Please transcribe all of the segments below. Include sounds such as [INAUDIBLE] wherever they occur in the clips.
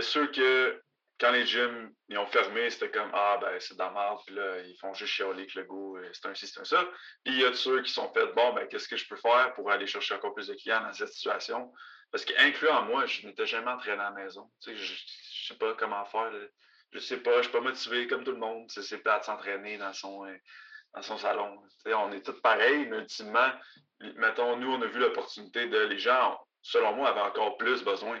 a ceux que, quand les gyms ils ont fermé, c'était comme Ah, ben, c'est de la merde, puis là, ils font juste chialer que le goût, euh, c'est un ci, c'est un ça. Puis il y a ceux qui sont faits Ben, qu'est-ce que je peux faire pour aller chercher encore plus de clients dans cette situation? Parce qu'incluant moi, je n'étais jamais entraîné à la maison. Tu sais, je ne sais pas comment faire. Je sais pas, je ne suis pas motivé comme tout le monde. C'est pas de s'entraîner dans son, euh, dans son salon. On est tous pareils, mais ultimement, mettons, nous, on a vu l'opportunité de. Les gens, selon moi, avaient encore plus besoin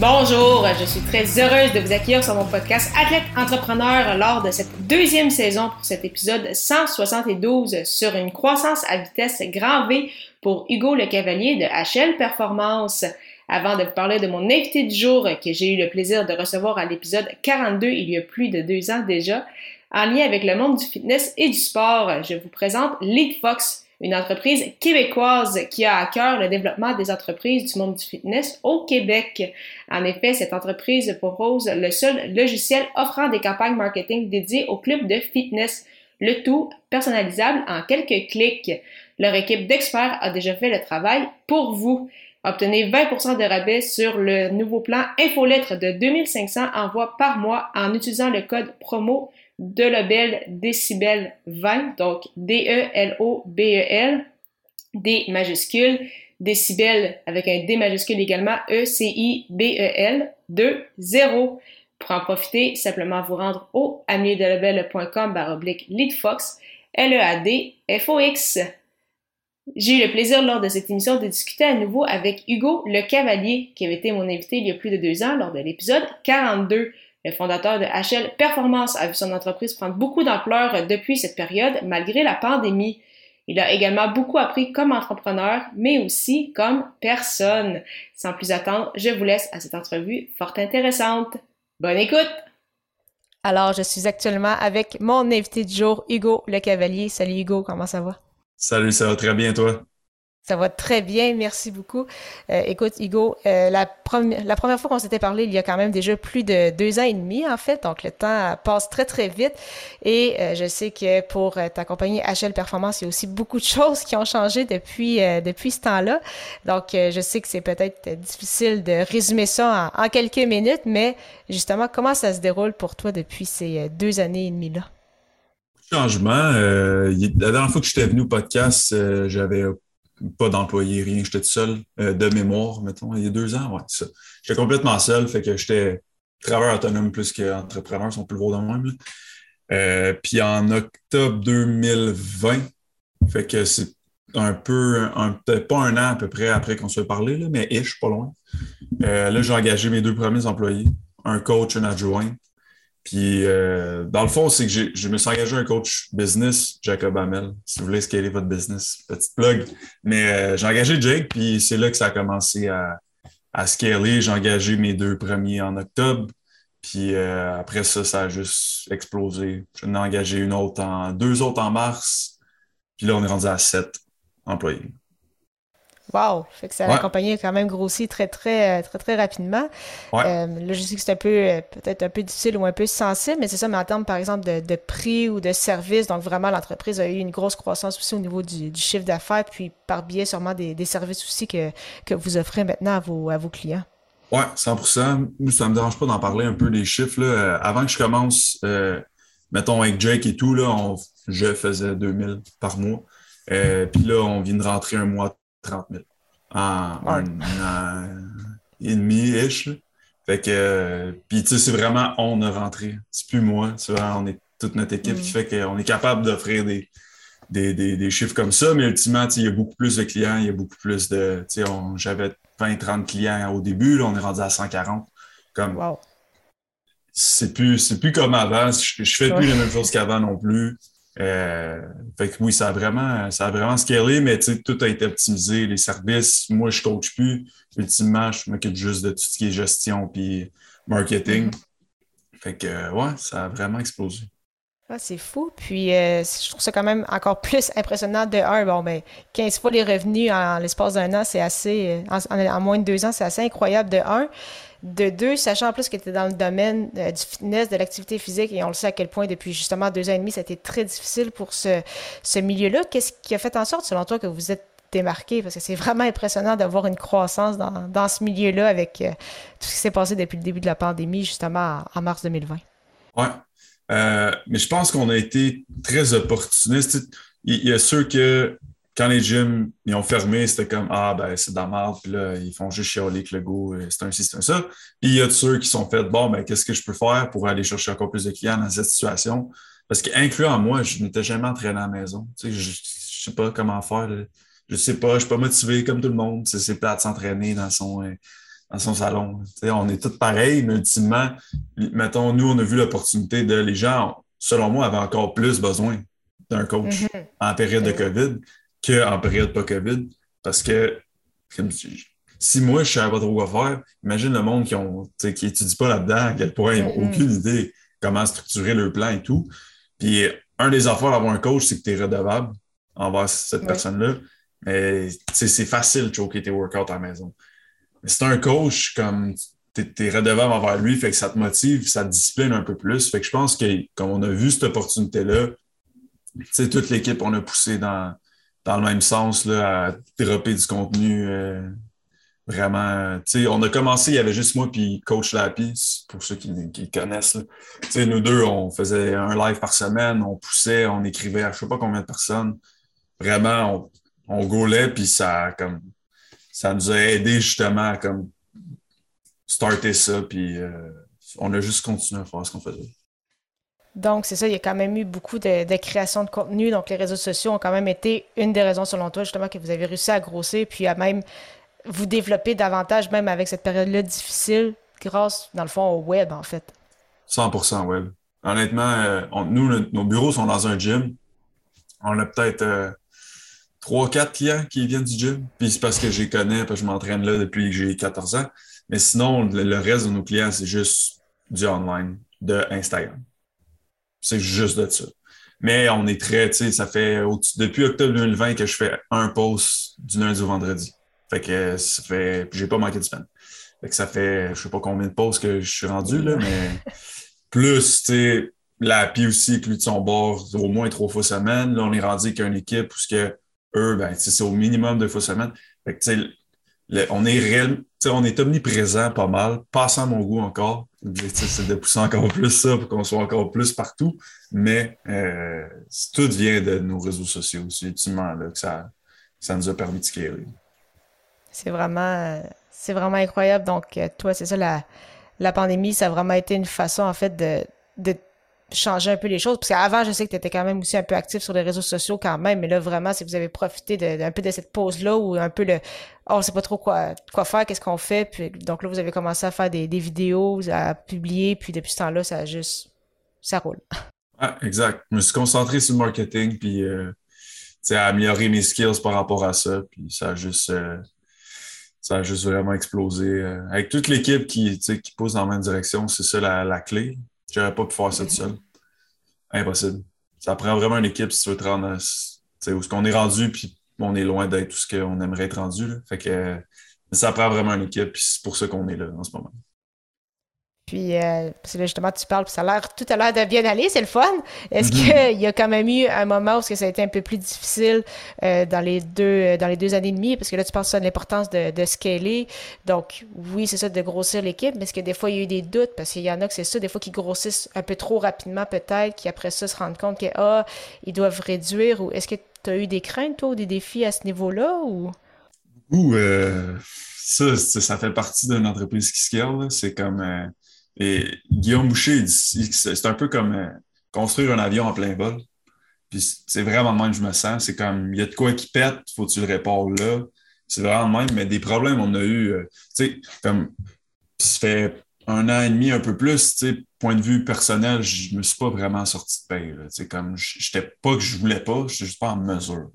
Bonjour, je suis très heureuse de vous accueillir sur mon podcast Athlète Entrepreneur lors de cette deuxième saison pour cet épisode 172 sur une croissance à vitesse grand V pour Hugo Le Cavalier de HL Performance. Avant de vous parler de mon invité du jour que j'ai eu le plaisir de recevoir à l'épisode 42 il y a plus de deux ans déjà, en lien avec le monde du fitness et du sport, je vous présente Lead Fox, une entreprise québécoise qui a à cœur le développement des entreprises du monde du fitness au Québec. En effet, cette entreprise propose le seul logiciel offrant des campagnes marketing dédiées aux clubs de fitness, le tout personnalisable en quelques clics. Leur équipe d'experts a déjà fait le travail pour vous. Obtenez 20% de rabais sur le nouveau plan infolettre de 2500 envois par mois en utilisant le code promo Delobel Décibel 20, donc D-E-L-O-B-E-L, D majuscule, décibel avec un D majuscule également, E-C-I-B-E-L, 2, 0. Pour en profiter, simplement vous rendre au amiedelobel.com baroblique leadfox, L-E-A-D-F-O-X. J'ai eu le plaisir lors de cette émission de discuter à nouveau avec Hugo Le Cavalier, qui avait été mon invité il y a plus de deux ans lors de l'épisode 42. Le fondateur de HL Performance a vu son entreprise prendre beaucoup d'ampleur depuis cette période, malgré la pandémie. Il a également beaucoup appris comme entrepreneur, mais aussi comme personne. Sans plus attendre, je vous laisse à cette entrevue fort intéressante. Bonne écoute! Alors, je suis actuellement avec mon invité du jour, Hugo Le Cavalier. Salut Hugo, comment ça va? Salut, ça va très bien, toi? Ça va très bien, merci beaucoup. Euh, écoute, Hugo, euh, la, première fois qu'on s'était parlé, il y a quand même déjà plus de deux ans et demi, en fait, donc le temps passe très, très vite. Et euh, je sais que pour ta compagnie HL Performance, il y a aussi beaucoup de [LAUGHS] choses qui ont changé depuis, depuis ce temps-là. Donc, je sais que c'est peut-être difficile de résumer ça en, en, quelques minutes, mais justement, comment ça se déroule pour toi depuis ces deux années et demie-là? Changement. la dernière fois que j'étais venu au podcast, j'avais pas d'employé, rien. J'étais tout seul euh, de mémoire, mettons, il y a deux ans. Ouais, ça. J'étais complètement seul, fait que j'étais travailleur autonome plus qu'entrepreneur, si on peut le voir de même. Euh, puis en octobre 2020, fait que c'est un peu, peut-être pas un an à peu près après qu'on soit parlé, là, mais ish, pas loin. Euh, là, j'ai engagé mes deux premiers employés, un coach, un adjoint. Puis, euh, dans le fond, c'est que je me suis engagé un coach business, Jacob Hamel, si vous voulez scaler votre business, petite plug. Mais euh, j'ai engagé Jake, puis c'est là que ça a commencé à, à scaler. J'ai engagé mes deux premiers en octobre, puis euh, après ça, ça a juste explosé. J'en ai engagé une autre en, deux autres en mars, puis là, on est rendu à sept employés. Wow! Fait que ça, la compagnie a quand même grossi très, très, très, très rapidement. Euh, là, je sais que c'est un peu, euh, peut-être un peu difficile ou un peu sensible, mais c'est ça, mais en termes, par exemple, de, prix ou de services, donc vraiment, l'entreprise a eu une grosse croissance aussi au niveau du, chiffre d'affaires, puis par biais sûrement des, services aussi que, que vous offrez maintenant à vos, à vos clients. Oui, 100% Ça ne me dérange pas d'en parler un peu des chiffres. Là. Euh, avant que je commence, mettons avec Jake et tout, là, je faisais 2000 par mois. puis là, on vient de rentrer un mois 30 000 en un an et demi-ish. Fait que, puis tu sais, c'est vraiment on a rentré. C'est plus moi. C'est vraiment, on est toute notre équipe qui mm. fait qu'on est capable d'offrir des, des, des, chiffres comme ça. Mais ultimement, il y a beaucoup plus de clients, il y a beaucoup plus de. Tu sais, j'avais 20-30 clients au début, là, on est rendu à 140. Comme, wow. C'est plus, plus comme avant. Je, je fais plus les mêmes choses qu'avant non plus. Euh, fait que oui, ça a vraiment, ça a vraiment scalé, mais tout a été optimisé. Les services, moi, je coach plus. Ultimement, je m'occupe juste de tout ce qui est gestion puis marketing. Mm-hmm. Fait que ouais, ça a vraiment explosé. Ah, c'est fou. Puis, euh, je trouve ça quand même encore plus impressionnant. De un, bon, ben, 15 fois les revenus en, l'espace d'un an, c'est assez, euh, en, moins de deux ans, c'est assez incroyable. De un. De deux, sachant en plus que tu es dans le domaine euh, du fitness, de l'activité physique, et on le sait à quel point depuis justement deux ans et demi, ça a été très difficile pour ce, milieu-là. Qu'est-ce qui a fait en sorte, selon toi, que vous êtes démarqué? Parce que c'est vraiment impressionnant d'avoir une croissance dans, ce milieu-là avec tout ce qui s'est passé depuis le début de la pandémie, justement en, mars 2020. Ouais, euh, mais je pense qu'on a été très opportuniste. Il y, a ceux que, quand les gyms ils ont fermé, c'était comme Ah, ben, c'est de la merde, puis là, ils font juste chialer avec le go, euh, c'est un système ça. Puis il y a ceux qui sont faits Bon, ben, qu'est-ce que je peux faire pour aller chercher encore plus de clients dans cette situation? Parce qu'incluant moi, je n'étais jamais entraîné à la maison. Tu sais, je ne sais pas comment faire. Je sais pas, je suis pas motivé comme tout le monde. C'est plat de s'entraîner dans son. Euh, dans son salon. on est tous pareils, mais ultimement, mettons, nous, on a vu l'opportunité de les gens, selon moi, avaient encore plus besoin d'un coach mm-hmm. en période de COVID qu'en période pas COVID. Parce que si moi, je ne savais pas trop quoi faire, imagine le monde qui ont qui étudie pas là-dedans, à quel point ils n'ont aucune idée comment structurer leur plan et tout. Puis un des affaires d'avoir un coach, c'est que tu es redevable envers cette personne-là. Mais c'est facile de choquer tes workouts à la maison c'est un coach, comme tu es, redevable envers lui, fait que ça te motive, ça te discipline un peu plus. Fait que je pense que comme on a vu cette opportunité-là, toute l'équipe, on a poussé dans, dans le même sens là, à dropper du contenu. Euh, vraiment, on a commencé, il y avait juste moi puis Coach Lapi, pour ceux qui, connaissent. Nous deux, on faisait un live par semaine, on poussait, on écrivait à je sais pas combien de personnes. Vraiment, on, on gaulait, puis ça comme ça nous a aidé justement à comme starter ça, puis euh, on a juste continué à faire ce qu'on faisait. Donc, c'est ça, il y a quand même eu beaucoup de, création de contenu. Donc, les réseaux sociaux ont quand même été une des raisons, selon toi, justement, que vous avez réussi à grossir, puis à même vous développer davantage, même avec cette période-là difficile, grâce, dans le fond, au web, en fait. 100% web. Honnêtement, euh, nous, nos bureaux sont dans un gym. On a peut-être euh, trois, quatre clients qui viennent du gym. Puis c'est parce que je les connais, parce que je m'entraîne là depuis que j'ai 14 ans. Mais sinon, le, reste de nos clients, c'est juste du online, de Instagram. C'est juste de ça. Mais on est très, tu sais, ça fait depuis octobre 2020 que je fais un post du lundi au vendredi. Fait que ça fait, j'ai pas manqué de semaine. Fait que ça fait, je sais pas combien de posts que je suis rendu, là, mais [LAUGHS] plus, tu sais, l'API aussi, lui de son bord, au moins trois fois semaine. Là, on est rendu avec une équipe où ce que eux, ben, c'est au minimum deux fois semaine. on est réel, on est omniprésent pas mal, passant mon goût encore. C'est de pousser encore plus ça pour qu'on soit encore plus partout. Mais euh, tout vient de nos réseaux sociaux. C'est ultimement là, que ça, ça nous a permis de scaler. C'est vraiment, c'est vraiment incroyable. Donc, euh, toi, c'est ça, la, la pandémie, ça a vraiment été une façon, en fait, de changer un peu les choses. Parce qu'avant, je sais que tu étais quand même aussi un peu actif sur les réseaux sociaux quand même, mais là, vraiment, si vous avez profité d'un peu de cette pause-là ou un peu le oh, on sait pas trop quoi, quoi faire, qu'est-ce qu'on fait. Puis, donc là, vous avez commencé à faire des, vidéos, à publier, puis depuis ce temps-là, ça juste ça roule. [LAUGHS] Ah, exact. Je me suis concentré sur le marketing, puis euh, à améliorer mes skills par rapport à ça. Puis ça a juste euh, vraiment explosé. Euh, avec toute l'équipe qui, qui pousse dans la même direction, c'est ça la clé. J'aurais pas pu faire ça tout seul. Impossible. Ça prend vraiment une équipe si tu veux te rendre où ce qu'on est rendu, puis on est loin d'être tout ce qu'on aimerait être rendu. Que ça prend vraiment une équipe, puis c'est pour ça qu'on est là en ce moment. Puis, euh, parce que là, justement, tu parles, puis ça a l'air tout à l'heure de bien aller, c'est le fun. Est-ce mhm. qu'il y a quand même eu un moment où ça a été un peu plus difficile euh, dans, les deux, euh, dans les deux années et demie? Parce que là, tu penses de l'importance de, de scaler. Donc, oui, c'est ça, de grossir l'équipe, mais est-ce que des fois, il y a eu des doutes? Parce qu'il y en a que c'est ça, des fois, qui grossissent un peu trop rapidement, peut-être, qui après ça se rendent compte que, ah, ils doivent réduire. Ou est-ce que tu as eu des craintes, toi, ou des défis à ce niveau-là? Ou, ou ça, ça fait partie d'une entreprise qui scale. C'est comme et Guillaume Boucher, c'est un peu comme euh, construire un avion en plein vol. Puis c'est vraiment le même que je me sens. C'est comme, il y a de quoi qui pète, faut que tu le répares là. C'est vraiment le même, mais des problèmes, on a eu, euh, tu sais, comme, ça fait un an et demi, un peu plus, tu sais, point de vue personnel, je me suis pas vraiment sorti de paix. Tu sais, comme, j'étais pas que je voulais pas, j'étais juste pas en mesure.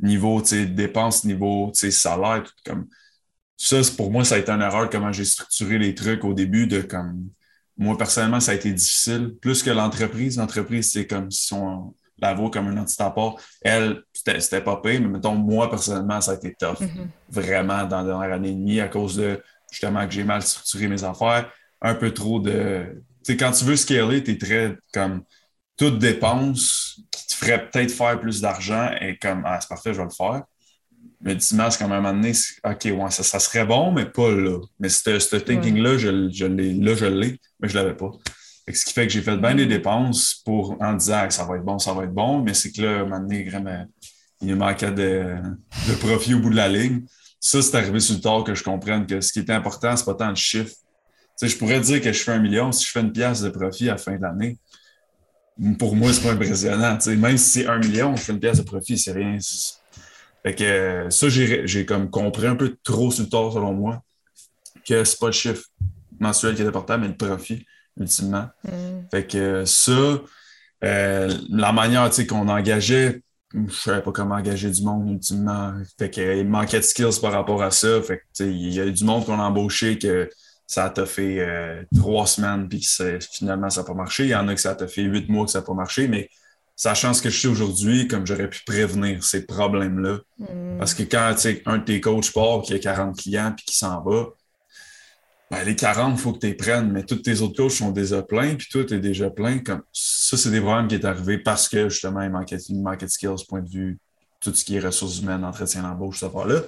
Niveau, tu sais, dépenses, niveau, tu sais, salaire, tout comme, ça, pour moi, ça a été une erreur comment j'ai structuré les trucs au début de comme moi, personnellement, ça a été difficile. Plus que l'entreprise. L'entreprise, c'est comme si on la voit comme une entité à part. Elle, c'était pas pire, mais mettons, moi, personnellement, ça a été tough. Mm-hmm. Vraiment, dans la dernière année et demie, à cause de justement que j'ai mal structuré mes affaires. Un peu trop de. Tu sais, quand tu veux scaler, tu es très comme toute dépense qui te ferait peut-être faire plus d'argent et comme Ah, c'est parfait, je vais le faire. Mais dimanche, quand même, un moment donné, OK, ouais, ça, ça, serait bon, mais pas là. Mais ce thinking-là, je, je l'ai, là, je l'ai, mais je ne l'avais pas. Ce qui fait que j'ai fait bien des dépenses pour, en disant que ça va être bon, ça va être bon, mais c'est que là, un moment donné, vraiment, il manquait de, de profit au bout de la ligne. Ça, c'est arrivé sur le tard que je comprenne que ce qui était important, c'est pas tant le chiffre. Tu sais, je pourrais dire que je fais un million si je fais une pièce de profit à la fin de l'année. Pour moi, c'est pas impressionnant. Tu sais, même si c'est un million, je fais une pièce de profit, c'est rien. Fait que euh, ça, j'ai comme compris un peu trop sur le tort, selon moi, que c'est pas le chiffre mensuel qui est important, mais le profit, ultimement. Mm. Fait que ça, euh, la manière qu'on engageait, je savais pas comment engager du monde ultimement. Fait qu'il manquait de skills par rapport à ça. Fait que il y a eu du monde qu'on a embauché que ça t'a fait euh, trois semaines puis que finalement ça n'a pas marché. Il y en a que ça t'a fait huit mois que ça n'a pas marché, mais sachant ce que je sais aujourd'hui, comme j'aurais pu prévenir ces problèmes-là. Hmm. Parce que quand un de tes coachs part, qui a 40 clients puis qui s'en va, ben, les 40, il faut que tu les prennes, mais tous tes autres coachs sont déjà pleins, puis toi, tu es déjà plein. Comme... Ça, c'est des problèmes qui est arrivé parce que justement, il manquait, de skills, point de vue, tout ce qui est ressources humaines, entretien d'embauche, cette affaire-là.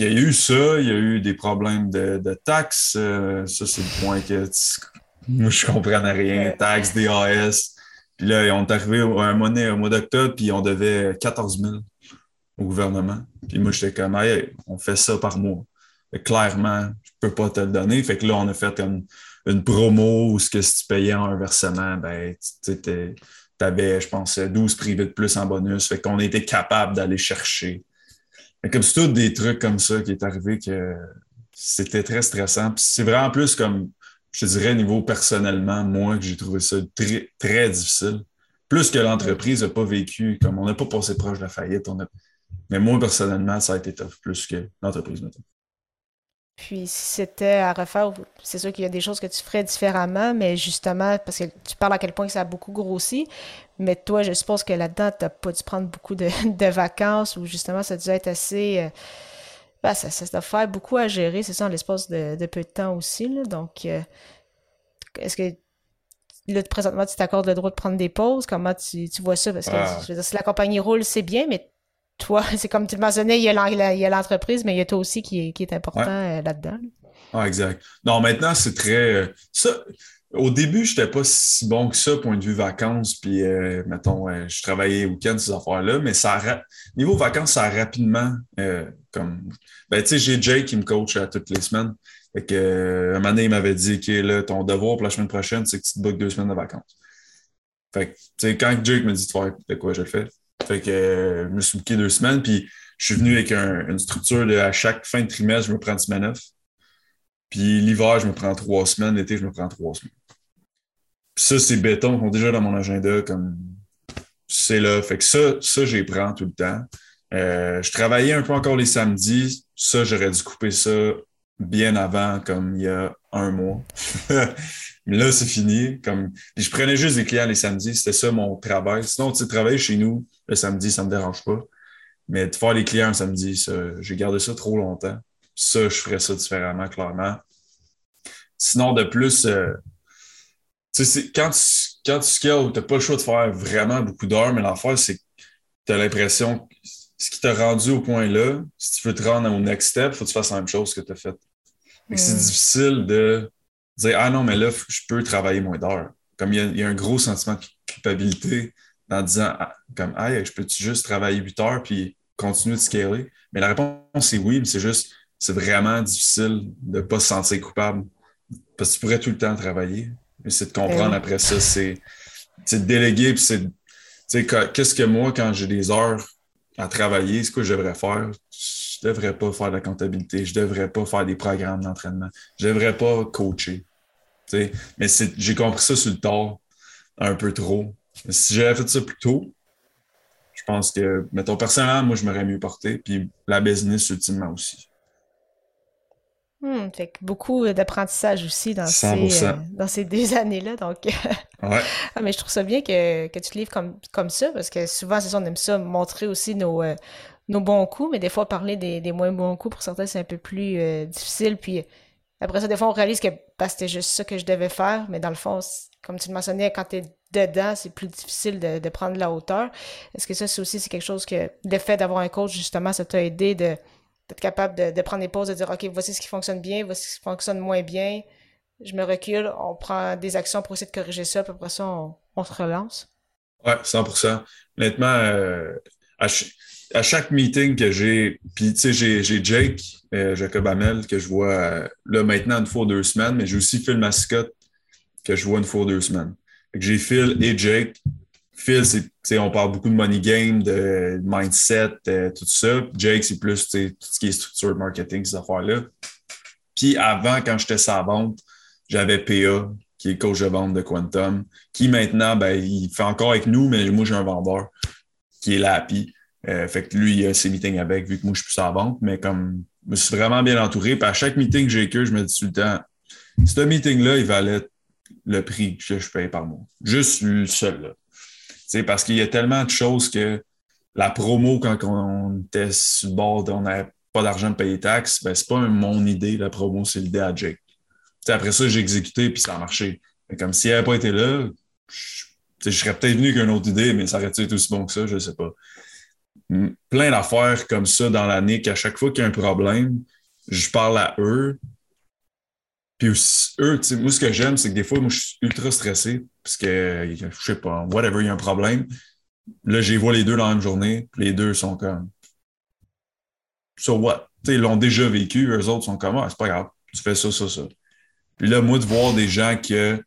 Il y a eu ça, il y a eu des problèmes de, taxes. Euh, ça, c'est le point que moi, je comprenais rien. Taxes, DAS. Puis là, on est arrivé à un monnaie au mois d'octobre, puis on devait 14 000 au gouvernement. Puis moi, j'étais comme, hey, on fait ça par mois. clairement, je peux pas te le donner. Fait que là, on a fait une, une promo où ce que si tu payais un versement, ben, tu avais, je pense, 12 privés de plus en bonus. Fait qu'on était capable d'aller chercher. Mais comme c'est tout des trucs comme ça qui est arrivé que c'était très stressant. Puis c'est vraiment plus comme je te dirais, niveau personnellement, moi, que j'ai trouvé ça très, très difficile. Plus que l'entreprise n'a pas vécu, comme on n'a pas passé proche de la faillite. On a... Mais moi, personnellement, ça a été tough, plus que l'entreprise, maintenant. Puis si c'était à refaire, c'est sûr qu'il y a des choses que tu ferais différemment, mais justement, parce que tu parles à quel point ça a beaucoup grossi, mais toi, je suppose que là-dedans, tu n'as pas dû prendre beaucoup [LAUGHS] de, vacances ou justement, ça a dû être assez... Euh, ben, ça, ça doit faire beaucoup à gérer, c'est ça, en l'espace de, peu de temps aussi. Là. Donc, euh, est-ce que là, présentement, tu t'accordes le droit de prendre des pauses? Comment tu, vois ça? Parce que ah. je veux dire, si la compagnie roule, c'est bien, mais toi, [LAUGHS] c'est comme tu le mentionnais, il y a l'entreprise, mais il y a toi aussi qui est, qui est important euh, là-dedans. Ah, exact. Non, maintenant, c'est très. Euh, ça, au début, je n'étais pas si bon que ça, point de vue vacances, puis, euh, mettons, je travaillais week-end, ces affaires-là, mais ça niveau vacances, ça a rapidement, comme, ben, tu sais, j'ai Jake qui me coach à toutes les semaines. Fait que, un moment donné, il m'avait dit, OK, là, ton devoir pour la semaine prochaine, c'est que tu te bookes deux semaines de vacances. Fait que, tu sais, quand Jake me dit de faire de quoi, je le fais. Fait que, je me suis booké deux semaines, puis je suis venu avec une structure de à chaque fin de trimestre, je me prends une semaine off. Puis l'hiver, je me prends trois semaines. L'été, je me prends trois semaines. Ça, c'est béton, sont déjà dans mon agenda comme c'est là. Fait que ça, ça, j'y prends tout le temps. Euh, je travaillais un peu encore les samedis. Ça, j'aurais dû couper ça bien avant, comme il y a un mois. [LAUGHS] Mais là, c'est fini. Comme... je prenais juste des clients les samedis. C'était ça mon travail. Sinon, tu sais, travailler chez nous le samedi, ça ne me dérange pas. Mais de faire les clients le samedi, j'ai gardé ça trop longtemps. Ça, je ferais ça différemment, clairement. Sinon, de plus, euh, sais, quand tu, quand tu scales, tu n'as pas le choix de faire vraiment beaucoup d'heures, mais l'affaire, c'est que tu as l'impression ce qui t'a rendu au point là, si tu veux te rendre au next step, il faut que tu fasses la même chose que tu as fait. C'est hmm. difficile de dire Ah non, mais là, je peux travailler moins d'heures. Comme il y, a, un gros sentiment de culpabilité en disant ah, comme Ah, je peux-tu juste travailler 8 heures puis continuer de scaler? Mais la réponse c'est oui, mais c'est juste c'est vraiment difficile de ne pas se sentir coupable. Parce que tu pourrais tout le temps travailler. Mais c'est de comprendre eh après ça, c'est de déléguer, puis c'est qu'est-ce que moi, quand j'ai des heures à travailler, ce que je devrais faire? Je devrais pas faire de la comptabilité, je devrais pas faire des programmes d'entraînement, je devrais pas coacher. Mais j'ai compris ça sur le tard un peu trop. Si j'avais fait ça plus tôt, je pense que, mettons, personnellement, moi, je m'aurais mieux porté, puis la business, ultimement aussi. Hmm, fait que beaucoup d'apprentissage aussi dans ces, euh, dans ces deux années-là. Donc, ouais. [LAUGHS] ah, mais je trouve ça bien que, que tu te livres comme, comme ça, parce que souvent, c'est ça, on aime ça, montrer aussi nos, euh, nos bons coups, mais des fois, parler des, des moins bons coups, pour certains, c'est un peu plus euh, difficile. Puis après ça, des fois, on réalise que bah, c'était juste ça que je devais faire, mais dans le fond, comme tu le mentionnais, quand tu es dedans, c'est plus difficile de, de, prendre la hauteur. Est-ce que ça, c'est aussi c'est quelque chose que le fait d'avoir un coach, justement, ça t'a aidé de d'être capable de, prendre des pauses, de dire, OK, voici ce qui fonctionne bien, voici ce qui fonctionne moins bien. Je me recule, on prend des actions pour essayer de corriger ça, puis après ça, on, se relance. Ouais, 100% Honnêtement, euh, à, chaque meeting que j'ai, puis tu sais, j'ai Jake, euh, Jacob Hamel, que je vois euh, là maintenant une fois deux semaines, mais j'ai aussi Phil Mascotte, que je vois une fois deux semaines. J'ai Phil et Jake Phil, c'est, on parle beaucoup de money game, de mindset, euh, tout ça. Jake, c'est plus tout ce qui est structure marketing, ces affaires-là. Puis avant, quand j'étais sa vente, j'avais PA, qui est coach de vente de Quantum, qui maintenant, ben, il fait encore avec nous, mais moi, j'ai un vendeur qui est là Happy. Euh, fait que lui, il a ses meetings avec, vu que moi, je suis plus à vente, mais comme je me suis vraiment bien entouré. Puis à chaque meeting que j'ai eux, je me dis tout le temps, ce meeting-là, il valait le prix que je paye par mois. Juste le seul, là parce qu'il y a tellement de choses que la promo, quand on était sur le bord, on n'avait pas d'argent de payer taxes, ben, c'est pas mon idée, la promo, c'est l'idée à Jake. après ça, j'ai exécuté, puis ça a marché. Mais comme s'il n'avait pas été là, je, serais peut-être venu avec une autre idée, mais ça aurait été aussi bon que ça, je ne sais pas. Plein d'affaires comme ça dans l'année, qu'à chaque fois qu'il y a un problème, je parle à eux, puis eux, moi, ce que j'aime, c'est que des fois, moi, je suis ultra stressé parce que, je sais pas, whatever, il y a un problème. Là, j'ai vois les deux dans la même journée. Les deux sont comme, so what? ils l'ont déjà vécu. Eux autres sont comme, ah, c'est pas grave, tu fais ça, ça, ça. Puis là, moi, de voir des gens que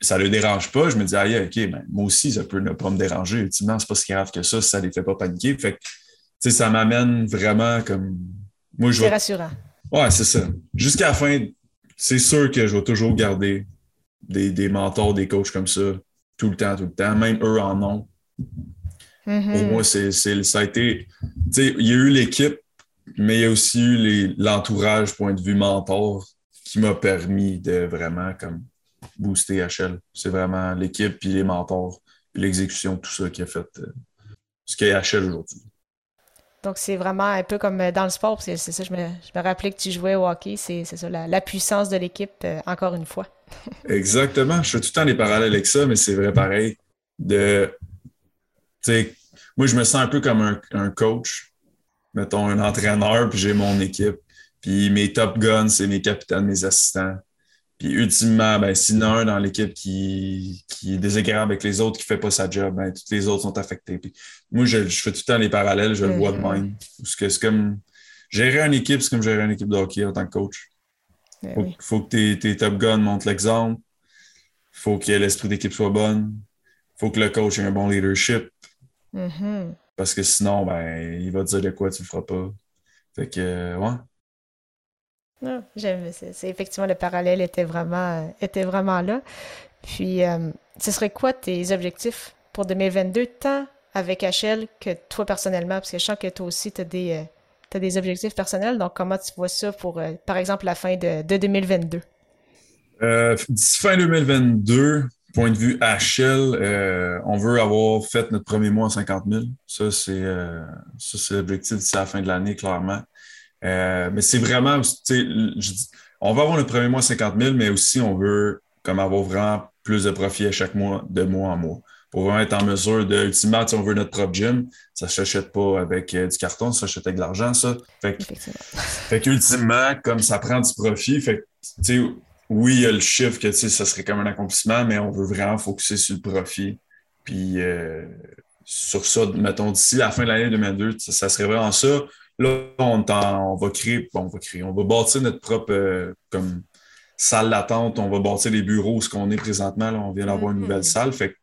ça ne les dérange pas, je me dis, ah, OK, ben, moi aussi, ça peut ne pas me déranger. Ultimement, c'est pas si grave que ça si ça les fait pas paniquer. Fait que, ça m'amène vraiment comme. Moi, je C'est rassurant. Ouais, c'est ça. Jusqu'à la fin, c'est sûr que je vais toujours garder des, mentors, des coachs comme ça, tout le temps, tout le temps. Même eux en ont. Mm-hmm. Pour moi, c'est, ça a été. Il y a eu l'équipe, mais il y a aussi eu l'entourage, point de vue mentor, qui m'a permis de vraiment comme booster HL. C'est vraiment l'équipe, puis les mentors, puis l'exécution, tout ça qui a fait euh, ce qu'est HL aujourd'hui. Donc, c'est vraiment un peu comme euh, dans le sport. C'est ça, je me, je me, rappelais que tu jouais au hockey. C'est ça, la, puissance de l'équipe, euh, encore une fois. [LAUGHS] Exactement. Je fais tout le temps des parallèles avec ça, mais c'est vrai pareil. De, moi, je me sens un peu comme un, un coach, mettons un entraîneur, puis j'ai mon équipe. Puis mes top guns, c'est mes capitaines, mes assistants. Puis ultimement, ben, s'il y en a un dans l'équipe qui, qui, est désagréable avec les autres, qui ne fait pas sa job, ben, tous les autres sont affectés. Puis moi, je, fais tout le temps les parallèles, je le vois de mm-hmm. même. Parce que c'est comme gérer une équipe, c'est comme gérer une équipe de hockey en tant que coach. Il ben faut, que tes, tes, top guns montrent l'exemple. Il faut que l'esprit d'équipe soit bon. Il faut que le coach ait un bon leadership. Mm-hmm. Parce que sinon, ben, il va te dire de quoi tu ne le feras pas. Fait que, ouais. Non, j'aime. C'est effectivement le parallèle était vraiment était vraiment là. Puis, euh, ce serait quoi tes objectifs pour 2022, tant avec HL que toi personnellement, parce que je sens que toi aussi, tu as des, euh, des objectifs personnels. Donc, comment tu vois ça pour, euh, par exemple, la fin de, de 2022? D'ici fin 2022, point de vue HL, on veut avoir fait notre premier mois à 50 000. Ça, c'est l'objectif d'ici la fin de l'année, clairement. Euh, mais c'est vraiment, on va avoir le premier mois 50 000, mais aussi on veut comme avoir vraiment plus de profit à chaque mois, de mois en mois. Pour vraiment être en mesure de, ultimement, on veut notre propre gym, ça ne s'achète pas avec euh, du carton, ça s'achète avec de l'argent, ça. Fait, [LAUGHS] fait qu'ultimement, comme ça prend du profit, fait oui, il y a le chiffre que ça serait comme un accomplissement, mais on veut vraiment focuser sur le profit. Puis euh, sur ça, mettons, d'ici la fin de l'année 2022, ça serait vraiment ça. Là, on, on, va créer, on va créer, on va bâtir notre propre euh, comme salle d'attente, on va bâtir les bureaux, ce qu'on est présentement. Là, on vient d'avoir une nouvelle mm-hmm. salle. Fait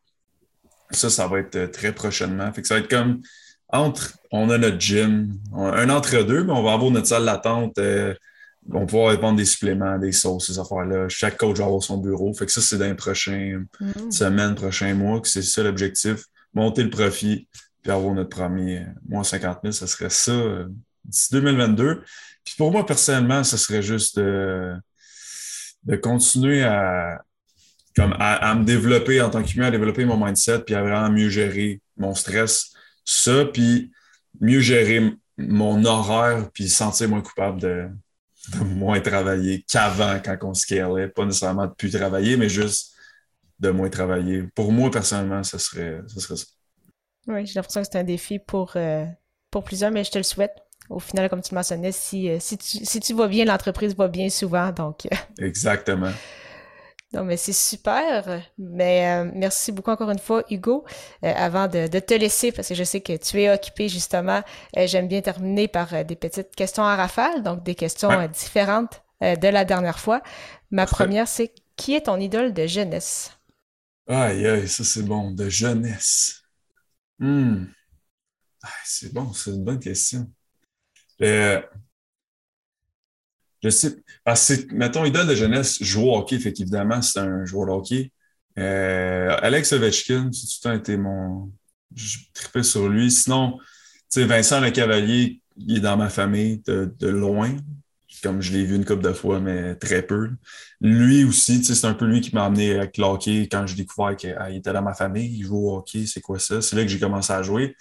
ça, ça va être euh, très prochainement. Fait que ça va être comme entre, on a notre gym, un entre-deux, mais on va avoir notre salle d'attente. Euh, on va pouvoir vendre des suppléments, des sauces, ces affaires-là. Chaque coach va avoir son bureau. Fait que ça, c'est dans les prochaines mm-hmm. semaines, prochains mois, que c'est ça l'objectif. Monter le profit, puis avoir notre premier mois 50 000, ça serait ça d'ici 2022. Puis pour moi, personnellement, ce serait juste de, de continuer à, comme à, me développer en tant qu'humain, à développer mon mindset, puis à vraiment mieux gérer mon stress. Ça, puis mieux gérer mon horaire, puis sentir moins coupable de, moins travailler qu'avant quand on scalait. Pas nécessairement de plus travailler, mais juste de moins travailler. Pour moi, personnellement, ce serait, serait ça. Oui, j'ai l'impression que c'est un défi pour, euh, pour plusieurs, mais je te le souhaite. Au final, comme tu mentionnais, si, euh, si, tu, si tu vas bien, l'entreprise va bien souvent. Donc, euh, Exactement. Non, mais c'est super. Mais merci beaucoup encore une fois, Hugo. avant de, de, te laisser, parce que je sais que tu es occupé justement, j'aime bien terminer par des petites questions à rafale, donc des questions différentes de la dernière fois. Ma première, c'est qui est ton idole de jeunesse? Aïe, aïe, ça c'est bon, de jeunesse. Hmm. c'est bon, c'est une bonne question. Euh, je sais, parce que, mettons, idole de jeunesse, jouer au hockey, fait qu'évidemment, c'est un joueur de hockey. Euh, Alex Ovechkin, c'est tout le temps été mon. Je tripais sur lui. Sinon, tu sais, Vincent Le Cavalier, il est dans ma famille de loin comme je l'ai vu une couple de fois, mais très peu. Lui aussi, c'est un peu lui qui m'a amené avec le hockey quand j'ai découvert qu'il ah, était dans ma famille, il joue au hockey, c'est quoi ça? C'est là que j'ai commencé à jouer.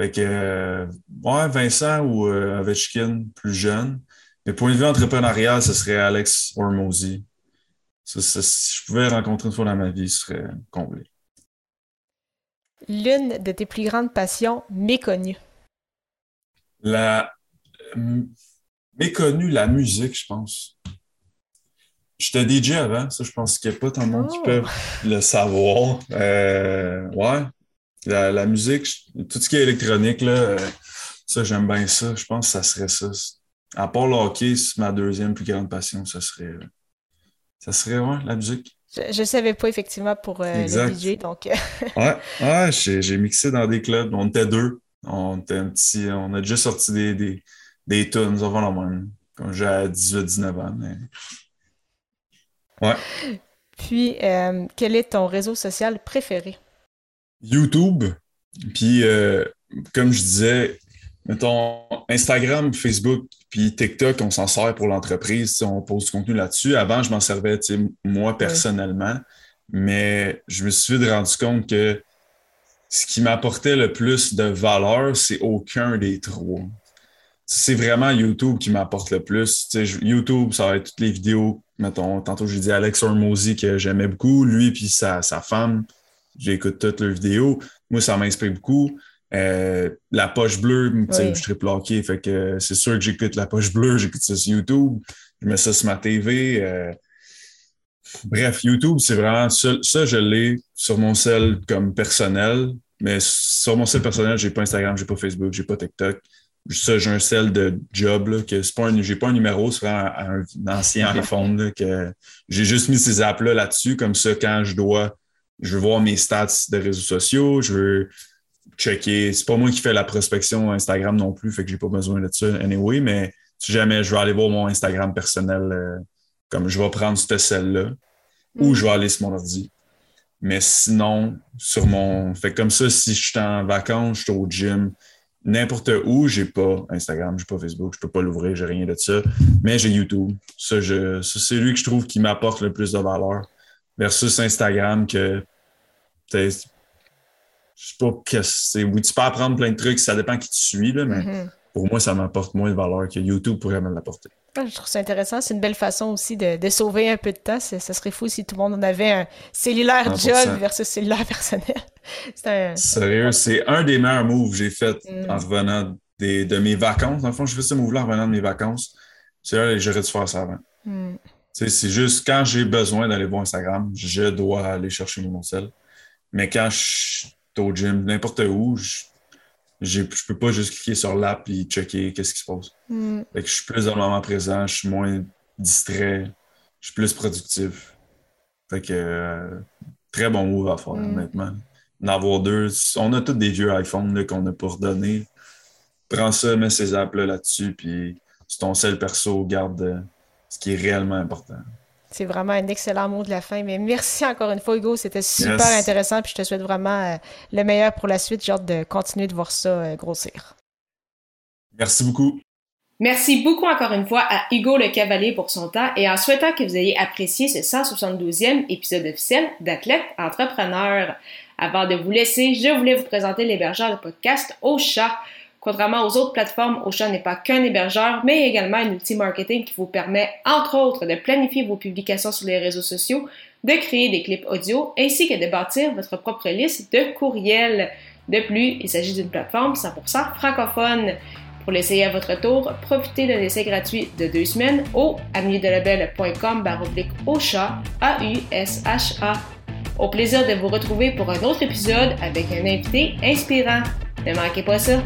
Fait que, euh, ouais, Vincent ou euh, Ovechkin, plus jeune. Mais pour une vie entrepreneuriale, ce serait Alex Hormozy. si je pouvais rencontrer une fois dans ma vie, ce serait comblé. L'une de tes plus grandes passions méconnues? La méconnu la musique, je pense. J'étais DJ avant, ça, je pense qu'il n'y a pas tant de monde qui oh. peut le savoir. Euh, ouais, la, musique, tout ce qui est électronique, là, euh, ça, j'aime bien ça. Je pense que ça serait ça. À part le hockey, c'est ma deuxième plus grande passion, ça serait, ça serait ouais, la musique. Je ne savais pas effectivement pour euh, le DJ, donc. [LAUGHS] ouais, ouais j'ai mixé dans des clubs. On était deux. On était un petit. On a déjà sorti des des tunes avant la même, quand j'ai 18-19 ans. Ouais. Puis, euh, quel est ton réseau social préféré? YouTube. Puis, euh, comme je disais, mettons, Instagram, Facebook, puis TikTok, on s'en sert pour l'entreprise. On pose du contenu là-dessus. Avant, je m'en servais, moi, personnellement. Mais je me suis rendu compte que ce qui m'apportait le plus de valeur, c'est aucun des trois c'est vraiment YouTube qui m'apporte le plus. YouTube, ça va être toutes les vidéos. Mettons, tantôt, j'ai dit Alex Hormozy que j'aimais beaucoup. Lui puis sa, sa femme, j'écoute toutes leurs vidéos. Moi, ça m'inspire beaucoup. Euh, la poche bleue, je suis très fait que c'est sûr que j'écoute la poche bleue, j'écoute ça sur YouTube, je mets ça sur ma TV. Euh. Bref, YouTube, c'est vraiment ça, ça je l'ai sur mon sel comme personnel, mais sur mon sel personnel, j'ai pas Instagram, j'ai pas Facebook, j'ai pas TikTok ça, j'ai un sel de job, là, que c'est pas un, j'ai pas un numéro, c'est un, un, ancien iPhone, que j'ai juste mis ces apps-là là-dessus, comme ça, quand je dois, je veux voir mes stats de réseaux sociaux, je veux checker, c'est pas moi qui fais la prospection Instagram non plus, fait que j'ai pas besoin de ça anyway, mais si jamais je veux aller voir mon Instagram personnel, euh, comme je vais prendre ce sel-là, ou mm. je vais aller sur mon ordi. Mais sinon, sur mon. Fait comme ça, si je suis en vacances, je suis au gym, n'importe où, j'ai pas Instagram, j'ai pas Facebook, je peux pas l'ouvrir, j'ai rien de ça. Mais j'ai YouTube. Ça, je, c'est lui que je trouve qui m'apporte le plus de valeur. Versus Instagram que je sais pas que c'est. Oui, tu peux apprendre plein de trucs, ça dépend qui tu suis, là, mais mm-hmm. pour moi, ça m'apporte moins de valeur que YouTube pourrait me l'apporter. Ah, je trouve ça intéressant. C'est une belle façon aussi de, sauver un peu de temps. Ça serait fou si tout le monde en avait un cellulaire job versus cellulaire personnel. Sérieux, c'est un des meilleurs moves que j'ai fait mm. en revenant de mes vacances. Dans le fond, je fais ce move-là en revenant de mes vacances. C'est là j'aurais dû faire ça avant. Mm. C'est juste quand j'ai besoin d'aller voir Instagram, je dois aller chercher mon sel. Mais quand je suis au gym, n'importe où, je je peux pas juste cliquer sur l'app et checker qu'est-ce qui se passe. Mm. je suis plus dans le moment présent, je suis moins distrait, je suis plus productif. Fait que euh, très bon move à faire, honnêtement en avoir deux. On a tous des vieux iPhones qu'on n'a pas redonnés. Prends ça, mets ces apps-là là-dessus, puis c'est ton seul perso, garde euh, ce qui est réellement important. C'est vraiment un excellent mot de la fin. Mais merci encore une fois, Hugo. C'était super intéressant. Puis je te souhaite vraiment euh, le meilleur pour la suite. J'ai hâte de continuer de voir ça euh, grossir. Merci beaucoup. Merci beaucoup encore une fois à Hugo Le Cavalier pour son temps et en souhaitant que vous ayez apprécié ce 172e épisode officiel d'Athlète Entrepreneur. Avant de vous laisser, je voulais vous présenter l'hébergeur de podcast Ocha. Contrairement aux autres plateformes, Ocha n'est pas qu'un hébergeur, mais également un outil marketing qui vous permet, entre autres, de planifier vos publications sur les réseaux sociaux, de créer des clips audio, ainsi que de bâtir votre propre liste de courriels. De plus, il s'agit d'une plateforme 100% francophone. Pour l'essayer à votre tour, profitez d'un essai gratuit de deux semaines au baroblique au chat A-U-S-H-A. Au plaisir de vous retrouver pour un autre épisode avec un invité inspirant. Ne manquez pas ça!